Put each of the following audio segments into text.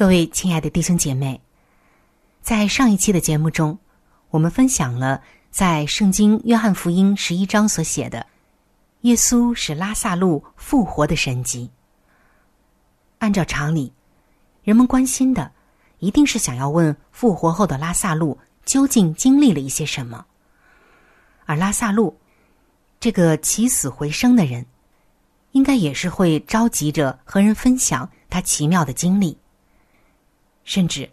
各位亲爱的弟兄姐妹，在上一期的节目中，我们分享了在圣经约翰福音十一章所写的耶稣使拉萨路复活的神迹。按照常理，人们关心的一定是想要问复活后的拉萨路究竟经历了一些什么，而拉萨路这个起死回生的人，应该也是会着急着和人分享他奇妙的经历。甚至，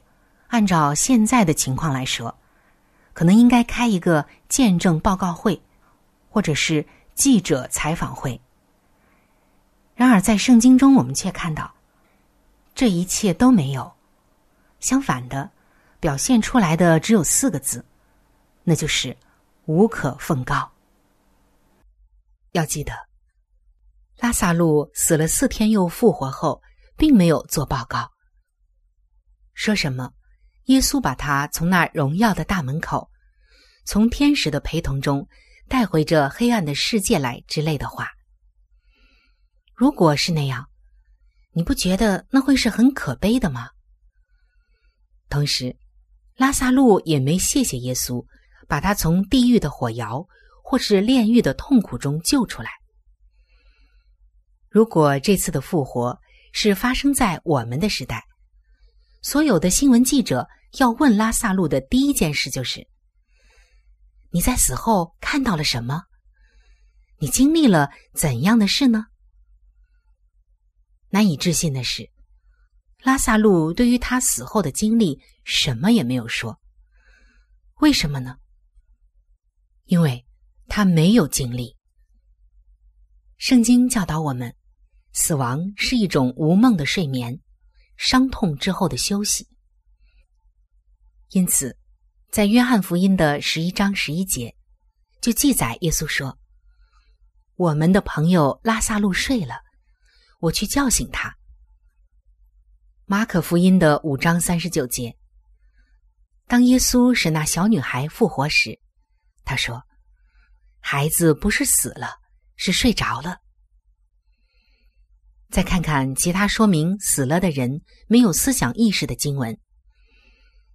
按照现在的情况来说，可能应该开一个见证报告会，或者是记者采访会。然而，在圣经中，我们却看到，这一切都没有。相反的，表现出来的只有四个字，那就是“无可奉告”。要记得，拉萨路死了四天又复活后，并没有做报告。说什么？耶稣把他从那荣耀的大门口，从天使的陪同中带回这黑暗的世界来之类的话。如果是那样，你不觉得那会是很可悲的吗？同时，拉萨路也没谢谢耶稣，把他从地狱的火窑或是炼狱的痛苦中救出来。如果这次的复活是发生在我们的时代，所有的新闻记者要问拉萨路的第一件事就是：“你在死后看到了什么？你经历了怎样的事呢？”难以置信的是，拉萨路对于他死后的经历什么也没有说。为什么呢？因为他没有经历。圣经教导我们，死亡是一种无梦的睡眠，伤痛之后的休息。因此，在约翰福音的十一章十一节，就记载耶稣说：“我们的朋友拉萨路睡了，我去叫醒他。”马可福音的五章三十九节，当耶稣使那小女孩复活时，他说：“孩子不是死了。”是睡着了。再看看其他说明死了的人没有思想意识的经文，《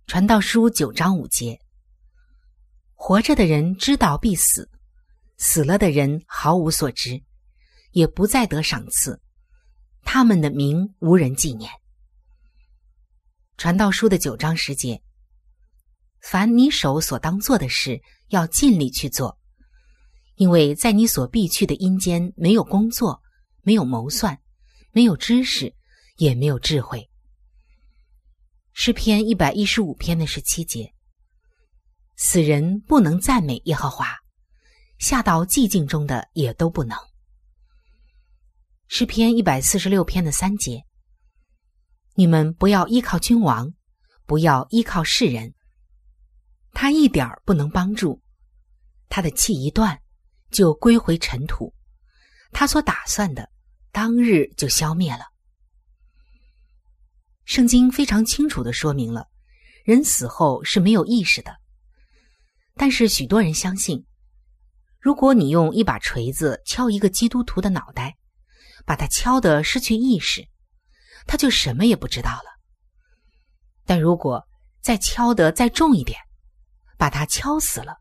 传道书》九章五节：活着的人知道必死，死了的人毫无所知，也不再得赏赐，他们的名无人纪念。《传道书》的九章十节：凡你手所当做的事，要尽力去做。因为在你所必去的阴间，没有工作，没有谋算，没有知识，也没有智慧。诗篇一百一十五篇的十七节：死人不能赞美耶和华，下到寂静中的也都不能。诗篇一百四十六篇的三节：你们不要依靠君王，不要依靠世人，他一点儿不能帮助，他的气一断。就归回尘土，他所打算的，当日就消灭了。圣经非常清楚的说明了，人死后是没有意识的。但是许多人相信，如果你用一把锤子敲一个基督徒的脑袋，把他敲得失去意识，他就什么也不知道了。但如果再敲得再重一点，把他敲死了。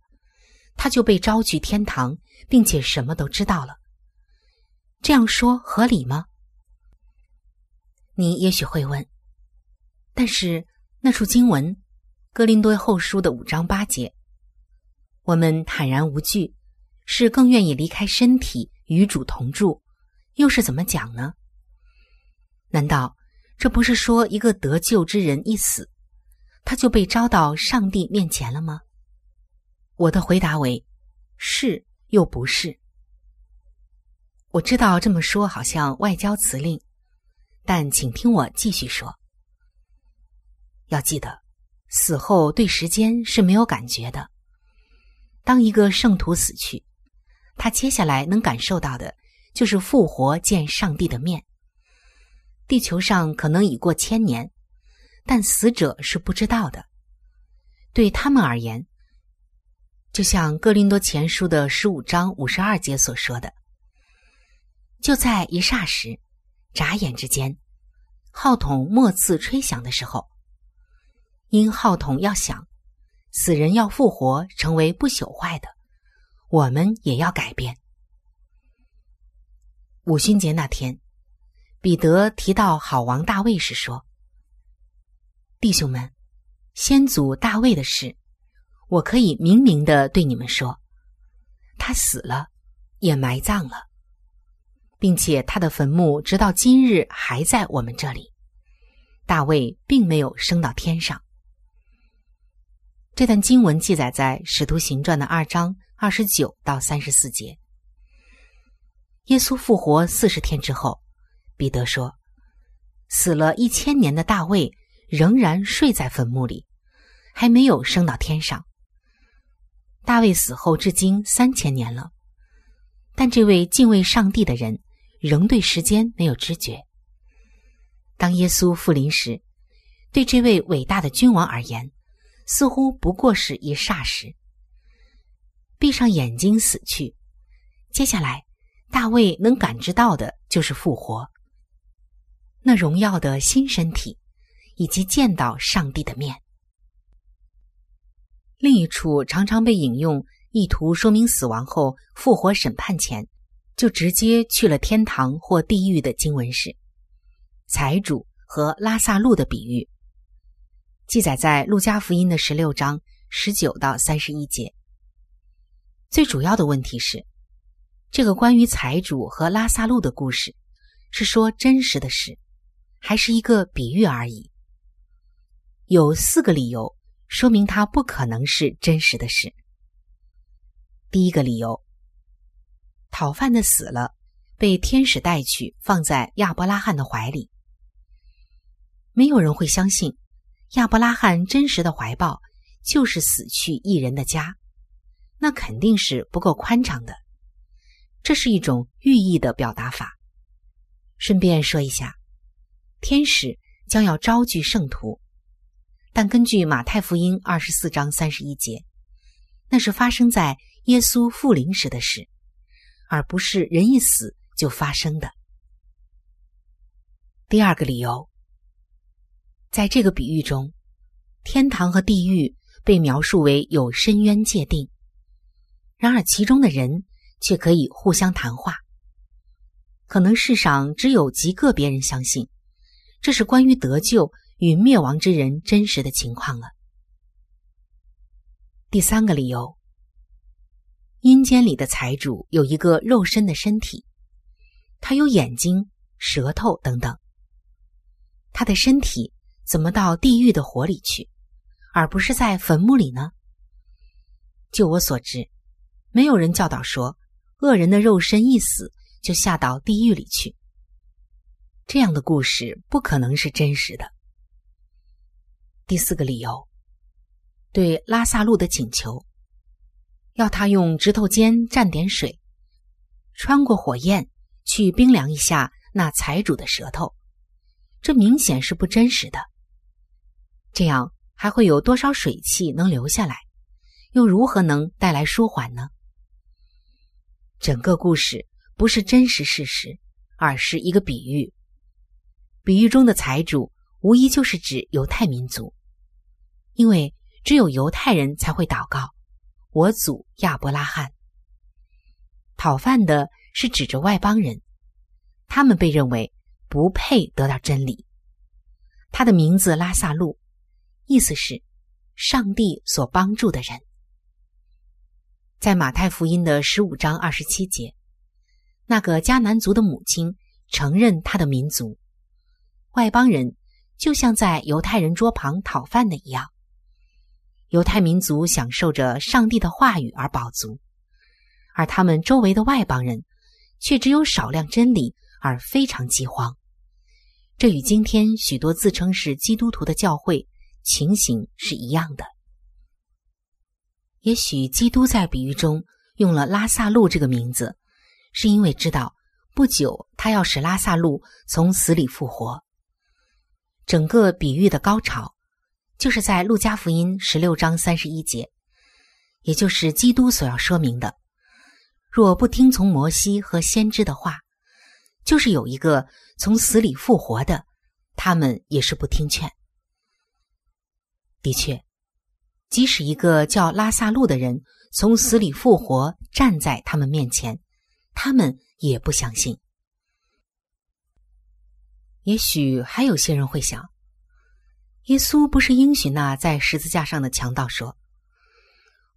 他就被招去天堂，并且什么都知道了。这样说合理吗？你也许会问。但是那处经文《哥林多后书》的五章八节，我们坦然无惧，是更愿意离开身体与主同住，又是怎么讲呢？难道这不是说一个得救之人一死，他就被招到上帝面前了吗？我的回答为：是又不是。我知道这么说好像外交辞令，但请听我继续说。要记得，死后对时间是没有感觉的。当一个圣徒死去，他接下来能感受到的就是复活见上帝的面。地球上可能已过千年，但死者是不知道的。对他们而言。就像《哥林多前书》的十五章五十二节所说的，就在一霎时、眨眼之间，号筒末次吹响的时候，因号筒要响，死人要复活，成为不朽坏的，我们也要改变。五旬节那天，彼得提到好王大卫时说：“弟兄们，先祖大卫的事。”我可以明明的对你们说，他死了，也埋葬了，并且他的坟墓直到今日还在我们这里。大卫并没有升到天上。这段经文记载在《使徒行传》的二章二十九到三十四节。耶稣复活四十天之后，彼得说：“死了一千年的大卫仍然睡在坟墓里，还没有升到天上。”大卫死后至今三千年了，但这位敬畏上帝的人仍对时间没有知觉。当耶稣复临时，对这位伟大的君王而言，似乎不过是一霎时。闭上眼睛死去，接下来大卫能感知到的就是复活，那荣耀的新身体，以及见到上帝的面。另一处常常被引用，意图说明死亡后复活审判前就直接去了天堂或地狱的经文是财主和拉萨路的比喻，记载在路加福音的十六章十九到三十一节。最主要的问题是，这个关于财主和拉萨路的故事是说真实的事，还是一个比喻而已？有四个理由。说明它不可能是真实的事。第一个理由，讨饭的死了，被天使带去，放在亚伯拉罕的怀里。没有人会相信，亚伯拉罕真实的怀抱就是死去一人的家，那肯定是不够宽敞的。这是一种寓意的表达法。顺便说一下，天使将要招聚圣徒，但根据马太福音二十四章三十一节，那是发生在耶稣复临时的事，而不是人一死就发生的。第二个理由，在这个比喻中，天堂和地狱被描述为有深渊界定，然而其中的人。却可以互相谈话。可能世上只有极个别人相信，这是关于得救与灭亡之人真实的情况了。第三个理由：阴间里的财主有一个肉身的身体，他有眼睛、舌头等等。他的身体怎么到地狱的火里去，而不是在坟墓里呢？就我所知，没有人教导说。恶人的肉身一死，就下到地狱里去。这样的故事不可能是真实的。第四个理由，对拉萨路的请求，要他用指头尖蘸点水，穿过火焰去冰凉一下那财主的舌头，这明显是不真实的。这样还会有多少水汽能留下来？又如何能带来舒缓呢？整个故事不是真实事实，而是一个比喻。比喻中的财主无疑就是指犹太民族，因为只有犹太人才会祷告：“我祖亚伯拉罕。”讨饭的是指着外邦人，他们被认为不配得到真理。他的名字拉萨路，意思是上帝所帮助的人。在马太福音的十五章二十七节，那个迦南族的母亲承认他的民族外邦人，就像在犹太人桌旁讨饭的一样。犹太民族享受着上帝的话语而饱足，而他们周围的外邦人却只有少量真理而非常饥荒。这与今天许多自称是基督徒的教会情形是一样的。也许基督在比喻中用了拉萨路这个名字，是因为知道不久他要使拉萨路从死里复活。整个比喻的高潮，就是在路加福音十六章三十一节，也就是基督所要说明的：若不听从摩西和先知的话，就是有一个从死里复活的，他们也是不听劝。的确。即使一个叫拉萨路的人从死里复活，站在他们面前，他们也不相信。也许还有些人会想：耶稣不是应许那在十字架上的强盗说：“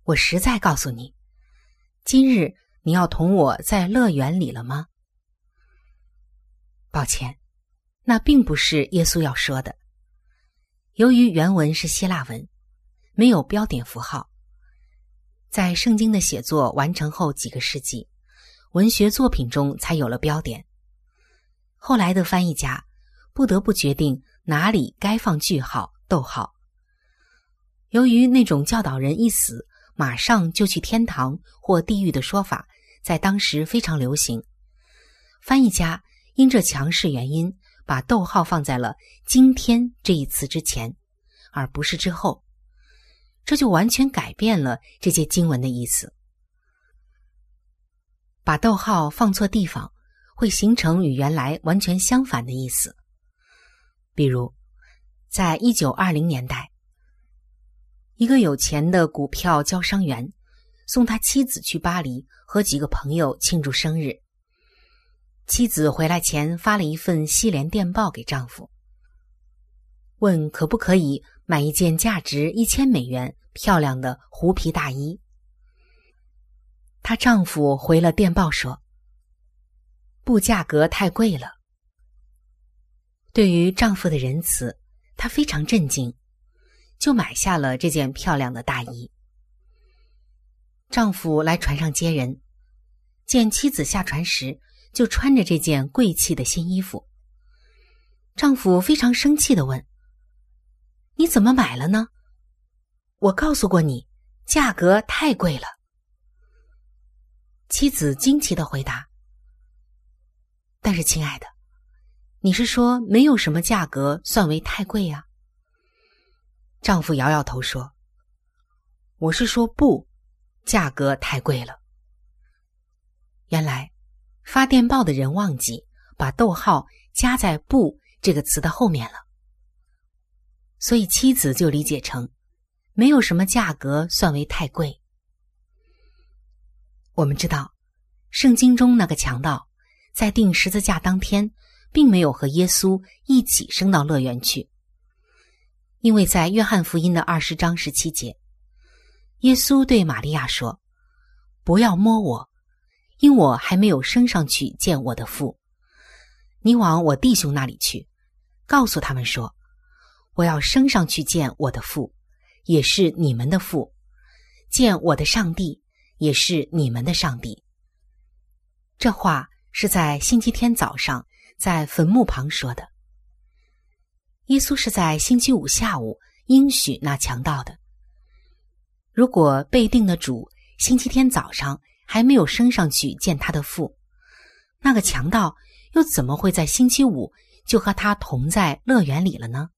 我实在告诉你，今日你要同我在乐园里了吗？”抱歉，那并不是耶稣要说的。由于原文是希腊文。没有标点符号，在圣经的写作完成后几个世纪，文学作品中才有了标点。后来的翻译家不得不决定哪里该放句号、逗号。由于那种教导人一死马上就去天堂或地狱的说法在当时非常流行，翻译家因这强势原因，把逗号放在了“今天”这一词之前，而不是之后。这就完全改变了这些经文的意思。把逗号放错地方，会形成与原来完全相反的意思。比如，在一九二零年代，一个有钱的股票交商员送他妻子去巴黎和几个朋友庆祝生日。妻子回来前发了一份西联电报给丈夫，问可不可以。买一件价值一千美元漂亮的狐皮大衣。她丈夫回了电报说：“不，价格太贵了。”对于丈夫的仁慈，她非常震惊，就买下了这件漂亮的大衣。丈夫来船上接人，见妻子下船时就穿着这件贵气的新衣服。丈夫非常生气的问：“你怎么买了呢？我告诉过你，价格太贵了。”妻子惊奇的回答：“但是，亲爱的，你是说没有什么价格算为太贵呀？”丈夫摇摇头说：“我是说不。”价格太贵了。原来发电报的人忘记把逗号加在“不”这个词的后面了，所以妻子就理解成没有什么价格算为太贵。我们知道，圣经中那个强盗在钉十字架当天，并没有和耶稣一起升到乐园去，因为在约翰福音的二十章十七节。耶稣对玛利亚说：“不要摸我，因我还没有升上去见我的父。你往我弟兄那里去，告诉他们说，我要升上去见我的父，也是你们的父；见我的上帝，也是你们的上帝。”这话是在星期天早上在坟墓旁说的。耶稣是在星期五下午应许那强盗的。如果被定的主星期天早上还没有升上去见他的父，那个强盗又怎么会在星期五就和他同在乐园里了呢？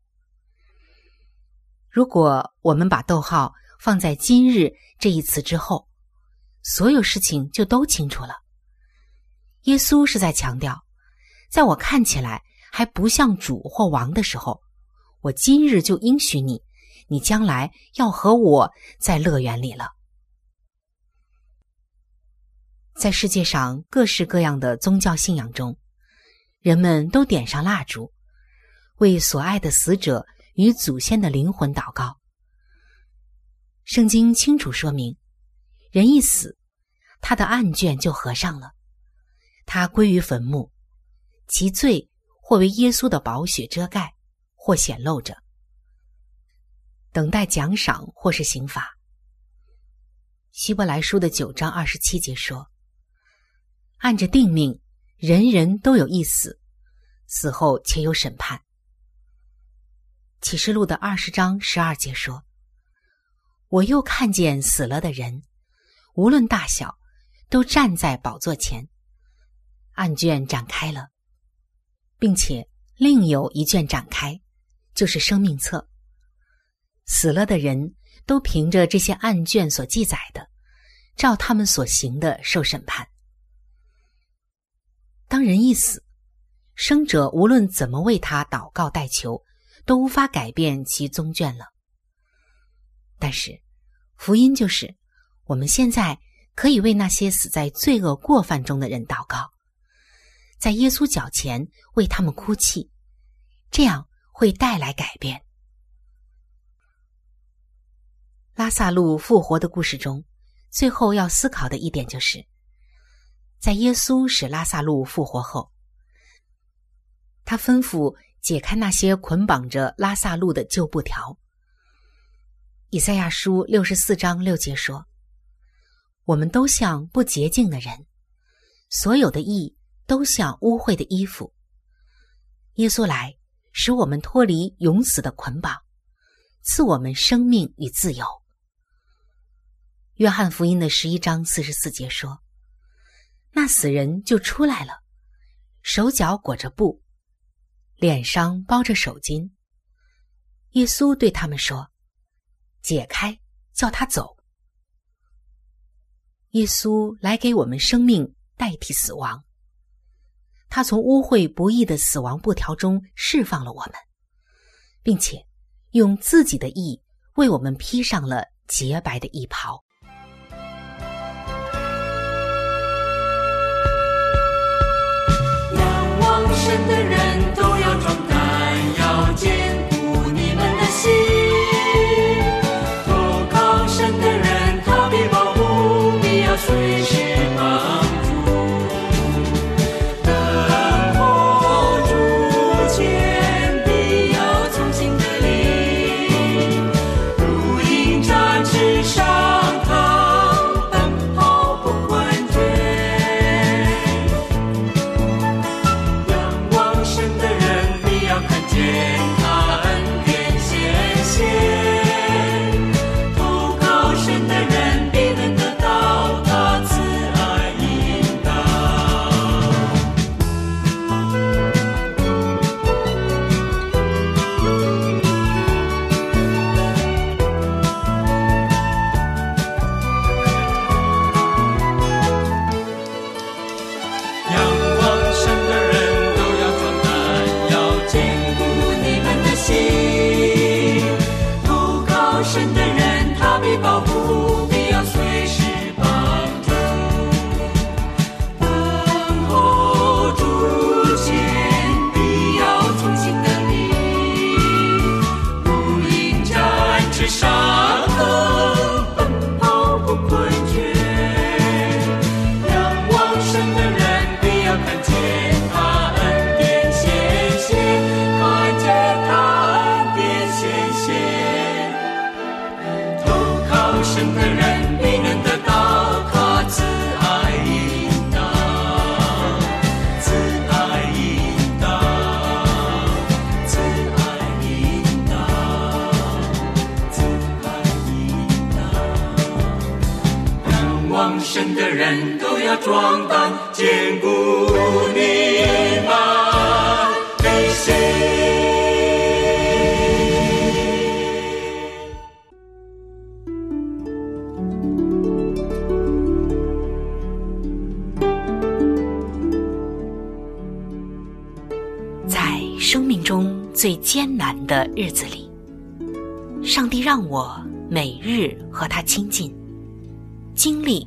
如果我们把逗号放在“今日”这一词之后，所有事情就都清楚了。耶稣是在强调，在我看起来还不像主或王的时候，我今日就应许你。你将来要和我在乐园里了。在世界上各式各样的宗教信仰中，人们都点上蜡烛，为所爱的死者与祖先的灵魂祷告。圣经清楚说明，人一死，他的案卷就合上了，他归于坟墓，其罪或为耶稣的宝血遮盖，或显露着。等待奖赏或是刑罚。希伯来书的九章二十七节说：“按着定命，人人都有一死，死后且有审判。”启示录的二十章十二节说：“我又看见死了的人，无论大小，都站在宝座前，案卷展开了，并且另有一卷展开，就是生命册。”死了的人都凭着这些案卷所记载的，照他们所行的受审判。当人一死，生者无论怎么为他祷告代求，都无法改变其宗卷了。但是，福音就是我们现在可以为那些死在罪恶过犯中的人祷告，在耶稣脚前为他们哭泣，这样会带来改变。拉萨路复活的故事中，最后要思考的一点就是，在耶稣使拉萨路复活后，他吩咐解开那些捆绑着拉萨路的旧布条。以赛亚书六十四章六节说：“我们都像不洁净的人，所有的义都像污秽的衣服。耶稣来，使我们脱离永死的捆绑，赐我们生命与自由。”约翰福音的十一章四十四节说：“那死人就出来了，手脚裹着布，脸上包着手巾。耶稣对他们说：‘解开，叫他走。’耶稣来给我们生命代替死亡，他从污秽不义的死亡布条中释放了我们，并且用自己的意为我们披上了洁白的衣袍。”的人都要壮胆，要坚神的人都要装扮，坚固你们的心。在生命中最艰难的日子里，上帝让我每日和他亲近，经历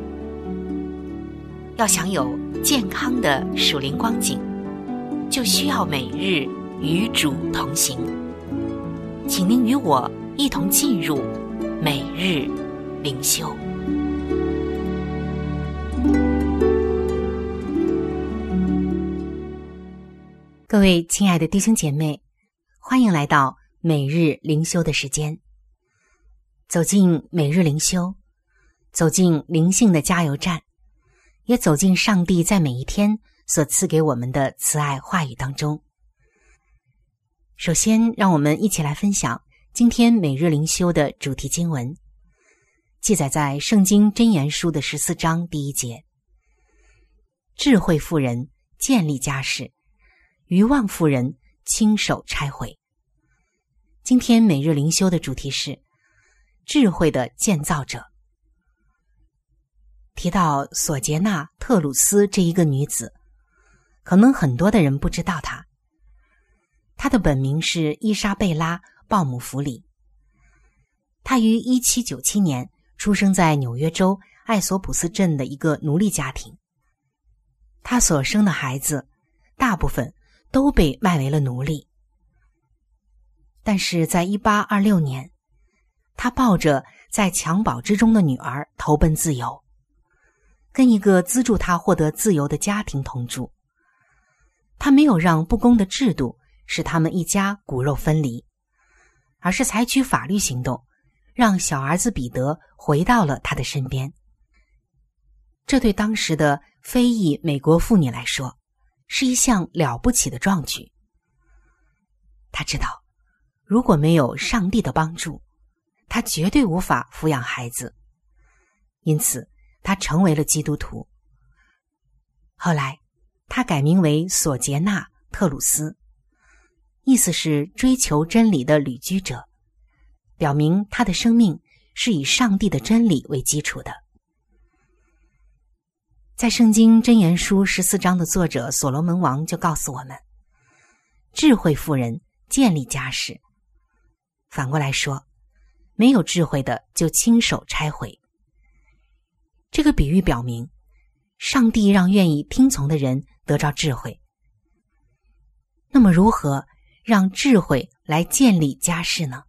要享有健康的属灵光景，就需要每日与主同行。请您与我一同进入每日灵修。各位亲爱的弟兄姐妹，欢迎来到每日灵修的时间。走进每日灵修，走进灵性的加油站，也走进上帝在每一天所赐给我们的慈爱话语当中。首先，让我们一起来分享今天每日灵修的主题经文，记载在《圣经箴言书》的十四章第一节：“智慧妇人建立家室。”愚妄妇人亲手拆毁。今天每日灵修的主题是智慧的建造者。提到索杰纳·特鲁斯这一个女子，可能很多的人不知道她。她的本名是伊莎贝拉·鲍姆弗里。她于一七九七年出生在纽约州艾索普斯镇的一个奴隶家庭。她所生的孩子大部分。都被卖为了奴隶，但是在一八二六年，他抱着在襁褓之中的女儿投奔自由，跟一个资助他获得自由的家庭同住。他没有让不公的制度使他们一家骨肉分离，而是采取法律行动，让小儿子彼得回到了他的身边。这对当时的非裔美国妇女来说。是一项了不起的壮举。他知道，如果没有上帝的帮助，他绝对无法抚养孩子。因此，他成为了基督徒。后来，他改名为索杰纳·特鲁斯，意思是追求真理的旅居者，表明他的生命是以上帝的真理为基础的。在《圣经真言书》十四章的作者所罗门王就告诉我们：智慧妇人建立家室。反过来说，没有智慧的就亲手拆毁。这个比喻表明，上帝让愿意听从的人得着智慧。那么，如何让智慧来建立家室呢？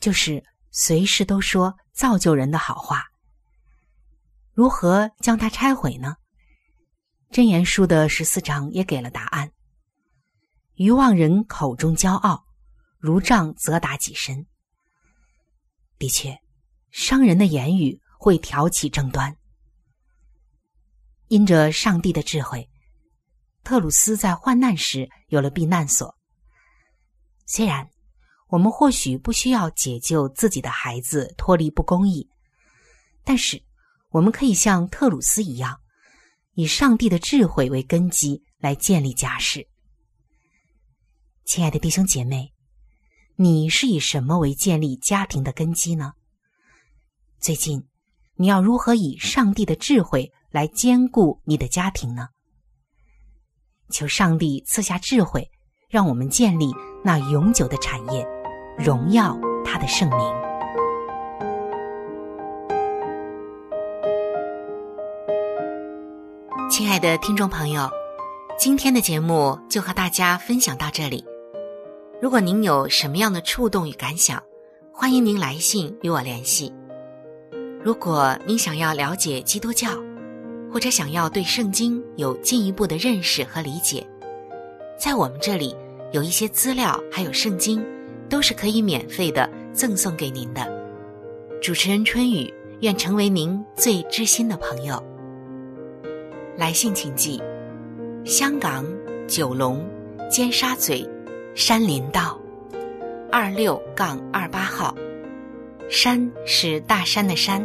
就是随时都说造就人的好话。如何将它拆毁呢？箴言书的十四章也给了答案。愚妄人口中骄傲，如杖责打己身。的确，商人的言语会挑起争端。因着上帝的智慧，特鲁斯在患难时有了避难所。虽然我们或许不需要解救自己的孩子脱离不公义，但是。我们可以像特鲁斯一样，以上帝的智慧为根基来建立家室。亲爱的弟兄姐妹，你是以什么为建立家庭的根基呢？最近，你要如何以上帝的智慧来兼顾你的家庭呢？求上帝赐下智慧，让我们建立那永久的产业，荣耀他的圣名。亲爱的听众朋友，今天的节目就和大家分享到这里，如果您有什么样的触动与感想，欢迎您来信与我联系。如果您想要了解基督教，或者想要对圣经有进一步的认识和理解，在我们这里有一些资料，还有圣经，都是可以免费的赠送给您的。主持人春雨愿成为您最知心的朋友。来信请寄：香港九龙尖沙咀山林道二六杠二八号。山是大山的山，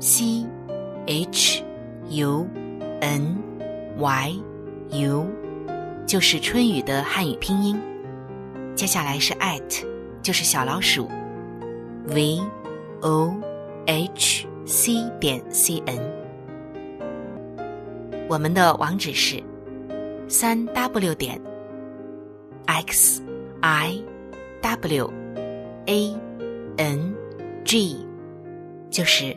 c h。u n y u 就是春雨的汉语拼音，接下来是 at，就是小老鼠 v o h c 点 c n。我们的网址是三 w 点 x i w a n g，就是